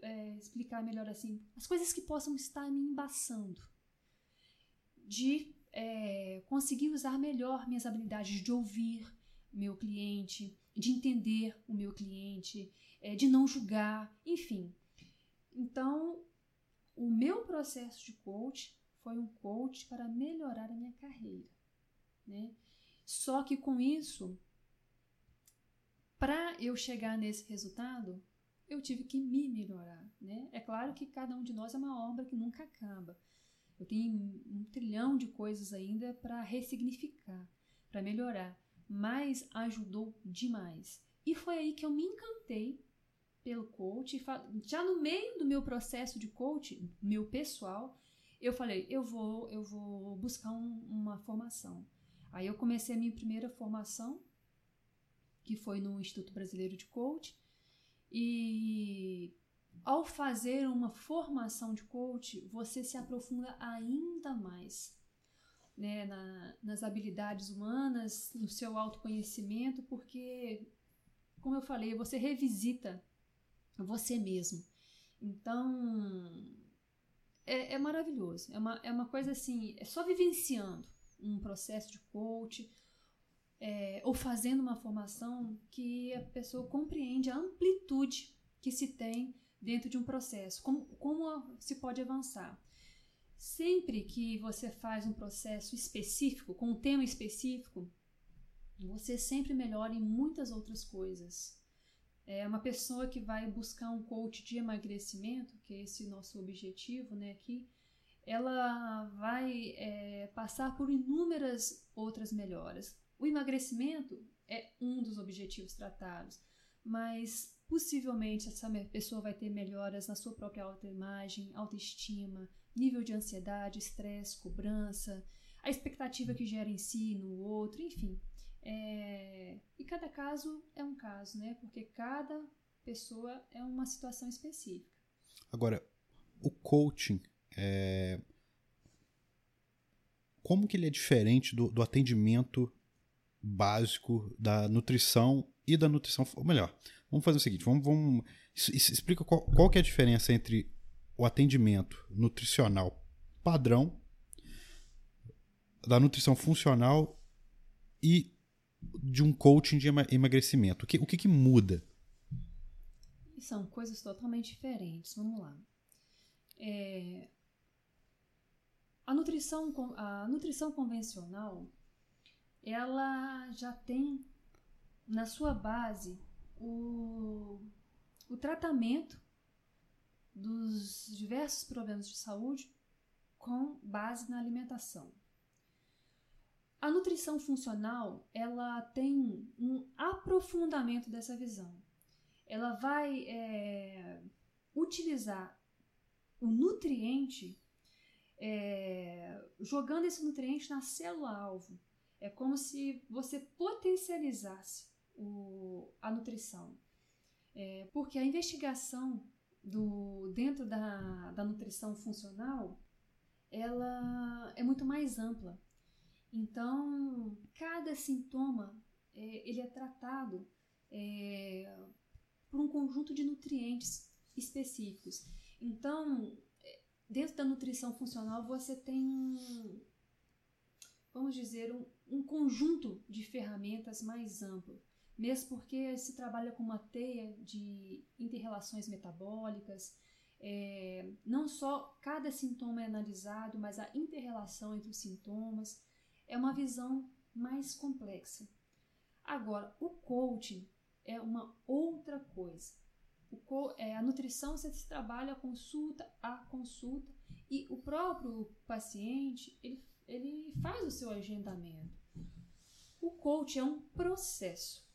é, explicar melhor assim, as coisas que possam estar me embaçando, de é, conseguir usar melhor minhas habilidades de ouvir meu cliente, de entender o meu cliente, é, de não julgar, enfim. Então, o meu processo de coach foi um coach para melhorar a minha carreira, né? Só que com isso para eu chegar nesse resultado, eu tive que me melhorar, né? É claro que cada um de nós é uma obra que nunca acaba. Eu tenho um trilhão de coisas ainda para ressignificar, para melhorar, mas ajudou demais. E foi aí que eu me encantei pelo coach. Já no meio do meu processo de coach, meu pessoal, eu falei, eu vou, eu vou buscar um, uma formação. Aí eu comecei a minha primeira formação, que foi no Instituto Brasileiro de Coach, e ao fazer uma formação de coach, você se aprofunda ainda mais né, na, nas habilidades humanas, no seu autoconhecimento, porque, como eu falei, você revisita você mesmo. Então, é, é maravilhoso. É uma, é uma coisa assim, é só vivenciando um processo de coach é, ou fazendo uma formação que a pessoa compreende a amplitude que se tem dentro de um processo, como, como se pode avançar. Sempre que você faz um processo específico, com um tema específico, você sempre melhora em muitas outras coisas. É uma pessoa que vai buscar um coach de emagrecimento, que é esse nosso objetivo, né, aqui, ela vai é, passar por inúmeras outras melhoras. O emagrecimento é um dos objetivos tratados, mas possivelmente essa pessoa vai ter melhoras na sua própria autoimagem, autoestima, nível de ansiedade, estresse, cobrança, a expectativa que gera em si no outro, enfim. É... E cada caso é um caso, né? Porque cada pessoa é uma situação específica. Agora, o coaching, é... como que ele é diferente do, do atendimento básico da nutrição e da nutrição, ou melhor, vamos fazer o seguinte, vamos, vamos explica qual, qual que é a diferença entre o atendimento nutricional padrão da nutrição funcional e de um coaching de emagrecimento. O que, o que, que muda? São coisas totalmente diferentes. Vamos lá. É, a, nutrição, a nutrição convencional ela já tem na sua base o, o tratamento dos diversos problemas de saúde com base na alimentação. A nutrição funcional ela tem um aprofundamento dessa visão. Ela vai é, utilizar o nutriente, é, jogando esse nutriente na célula-alvo. É como se você potencializasse o, a nutrição. É, porque a investigação do, dentro da, da nutrição funcional ela é muito mais ampla. Então, cada sintoma é, ele é tratado é, por um conjunto de nutrientes específicos. Então, é, dentro da nutrição funcional, você tem vamos dizer, um, um conjunto de ferramentas mais amplo mesmo porque se trabalha com uma teia de interrelações metabólicas. É, não só cada sintoma é analisado, mas a interrelação entre os sintomas é uma visão mais complexa. Agora, o coaching é uma outra coisa. O, é, a nutrição você trabalha consulta a consulta e o próprio paciente ele, ele faz o seu agendamento. O coach é um processo.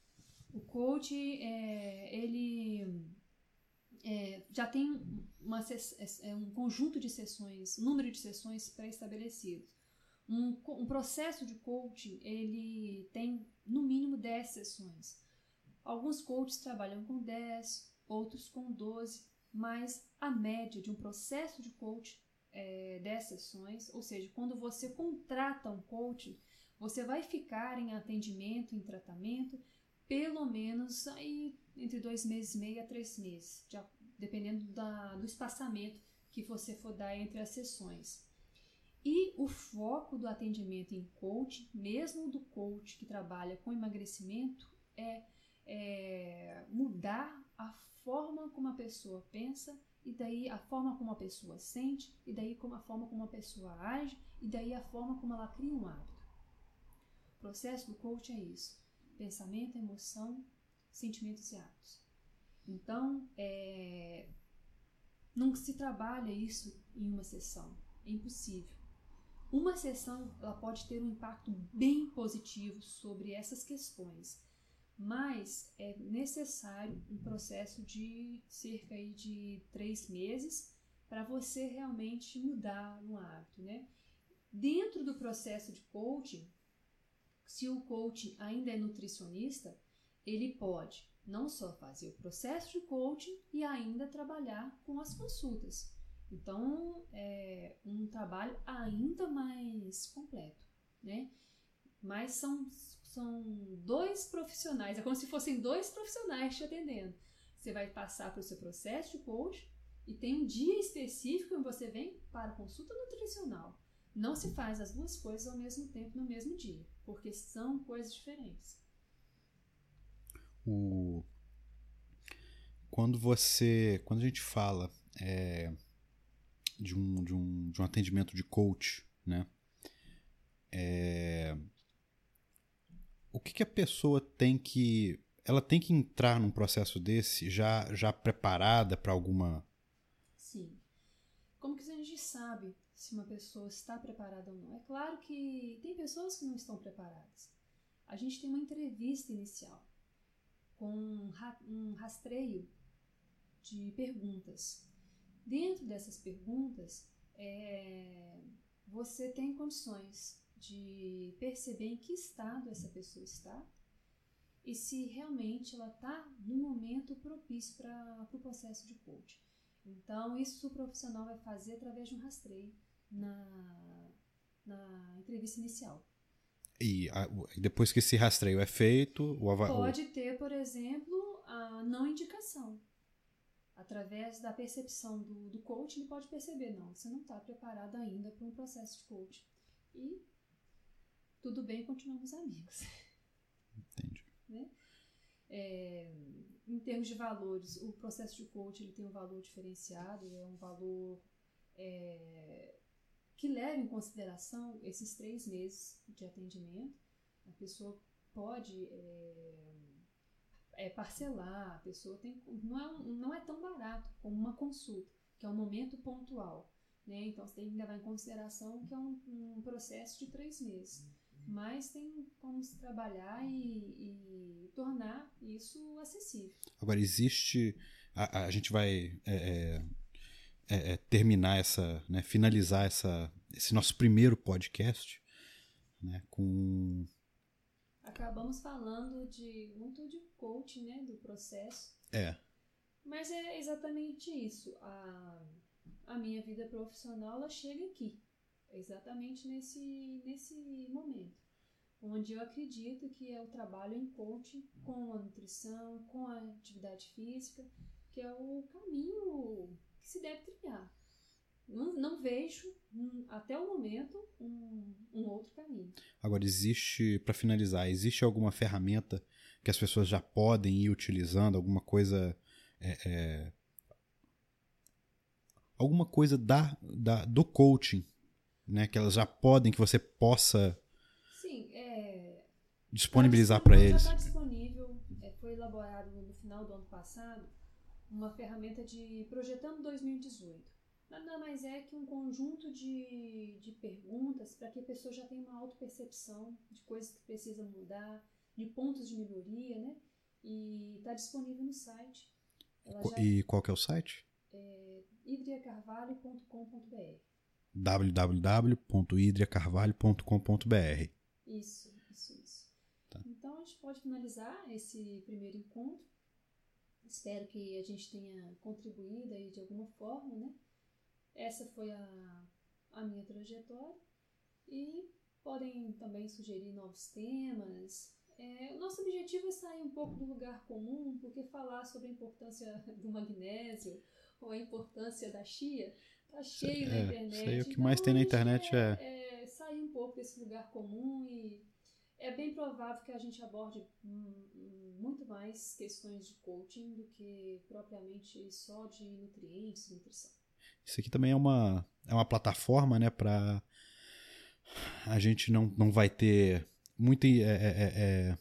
O coach, é, ele é, já tem uma, é, um conjunto de sessões, número de sessões pré-estabelecidos. Um, um, processo de coaching, ele tem no mínimo 10 sessões. Alguns coaches trabalham com 10, outros com 12, mas a média de um processo de coaching é 10 sessões, ou seja, quando você contrata um coach, você vai ficar em atendimento, em tratamento, pelo menos aí entre dois meses e meio a três meses, já, dependendo da, do espaçamento que você for dar entre as sessões. E o foco do atendimento em coach, mesmo do coach que trabalha com emagrecimento, é, é mudar a forma como a pessoa pensa e daí a forma como a pessoa sente, e daí a forma como a pessoa age, e daí a forma como ela cria um hábito. O processo do coach é isso pensamento, emoção, sentimentos e hábitos. Então, é, não se trabalha isso em uma sessão, é impossível. Uma sessão ela pode ter um impacto bem positivo sobre essas questões, mas é necessário um processo de cerca de três meses para você realmente mudar um hábito, né? Dentro do processo de coaching, se o coaching ainda é nutricionista, ele pode não só fazer o processo de coaching e ainda trabalhar com as consultas. Então, é um trabalho ainda mais completo, né? Mas são, são dois profissionais, é como se fossem dois profissionais te atendendo. Você vai passar para o seu processo de coaching e tem um dia específico em que você vem para consulta nutricional. Não se faz as duas coisas ao mesmo tempo no mesmo dia, porque são coisas diferentes. O... Quando você. Quando a gente fala é, de, um, de, um, de um atendimento de coach, né? É, o que, que a pessoa tem que. Ela tem que entrar num processo desse já, já preparada para alguma. Sim. Como que a gente sabe se uma pessoa está preparada ou não? É claro que tem pessoas que não estão preparadas. A gente tem uma entrevista inicial com um rastreio de perguntas. Dentro dessas perguntas, é, você tem condições de perceber em que estado essa pessoa está e se realmente ela está no momento propício para o pro processo de coaching. Então, isso o profissional vai fazer através de um rastreio na, na entrevista inicial. E a, depois que esse rastreio é feito, o Pode ter, por exemplo, a não indicação. Através da percepção do, do coach, ele pode perceber, não, você não está preparado ainda para um processo de coaching. E tudo bem, continuamos amigos. Entendi. *laughs* Né? É, em termos de valores, o processo de coaching ele tem um valor diferenciado, é um valor é, que leva em consideração esses três meses de atendimento. A pessoa pode é, é, parcelar, a pessoa tem. Não é, não é tão barato como uma consulta, que é um momento pontual. Né? Então você tem que levar em consideração que é um, um processo de três meses. Mas tem como se trabalhar e, e tornar isso acessível. Agora, existe. A, a gente vai. É, é é, é, terminar essa, né, finalizar essa, esse nosso primeiro podcast, né, com acabamos falando de muito de coaching, né, do processo. É. Mas é exatamente isso. A, a minha vida profissional ela chega aqui, exatamente nesse nesse momento, onde eu acredito que é o trabalho em coaching com a nutrição, com a atividade física, que é o caminho que se deve trilhar. Não, não vejo, um, até o momento, um, um outro caminho. Agora, existe, para finalizar, existe alguma ferramenta que as pessoas já podem ir utilizando, alguma coisa. É, é, alguma coisa da, da, do coaching, né? Que elas já podem, que você possa. Sim, é, disponibilizar para eles. Já está disponível, é, foi elaborado no final do ano passado uma ferramenta de Projetando 2018. Nada mais é que um conjunto de, de perguntas para que a pessoa já tenha uma autopercepção de coisas que precisa mudar, de pontos de melhoria, né? E está disponível no site. Já... E qual que é o site? É hidriacarvalho.com.br www.hidriacarvalho.com.br Isso, isso, isso. Tá. Então a gente pode finalizar esse primeiro encontro Espero que a gente tenha contribuído aí de alguma forma, né? Essa foi a, a minha trajetória e podem também sugerir novos temas. É, o nosso objetivo é sair um pouco do lugar comum, porque falar sobre a importância *laughs* do magnésio ou a importância da chia tá cheio é, na internet. Aí, o que então, mais tem na internet é, é... é sair um pouco desse lugar comum e é bem provável que a gente aborde muito mais questões de coaching do que propriamente só de nutrientes, nutrição. Isso aqui também é uma, é uma plataforma, né, para a gente não, não vai ter muito é, é, é, é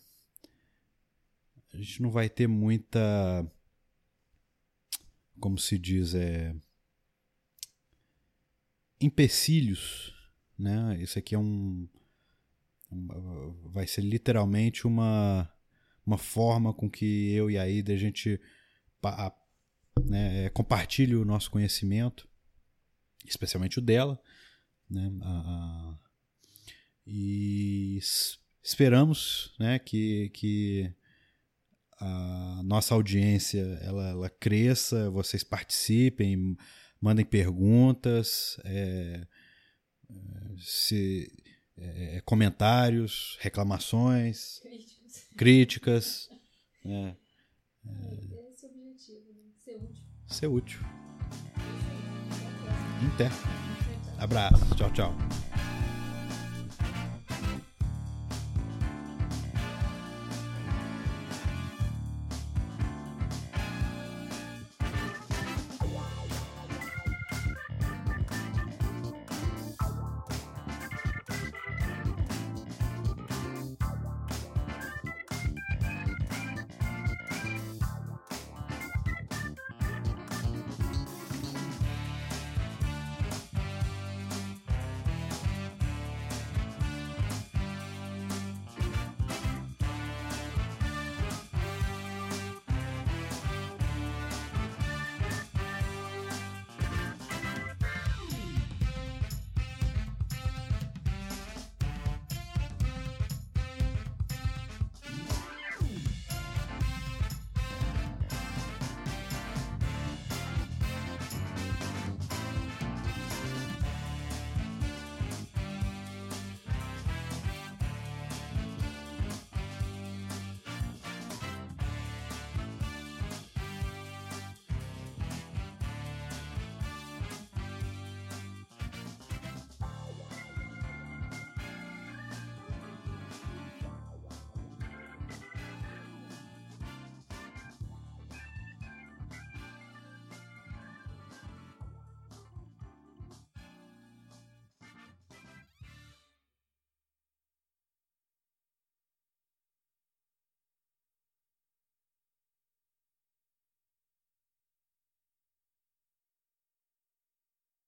a gente não vai ter muita. Como se diz, é. Empecilhos, né? Isso aqui é um. Vai ser literalmente uma, uma forma com que eu e a Ida a gente né, é, compartilhe o nosso conhecimento, especialmente o dela, né? A, a, e esperamos né, que, que a nossa audiência ela, ela cresça, vocês participem, mandem perguntas, é, é se, é, comentários, reclamações, críticas. críticas né? é, Esse é o objetivo, né? ser útil. Ser útil. Até. Abraço. Tchau, tchau.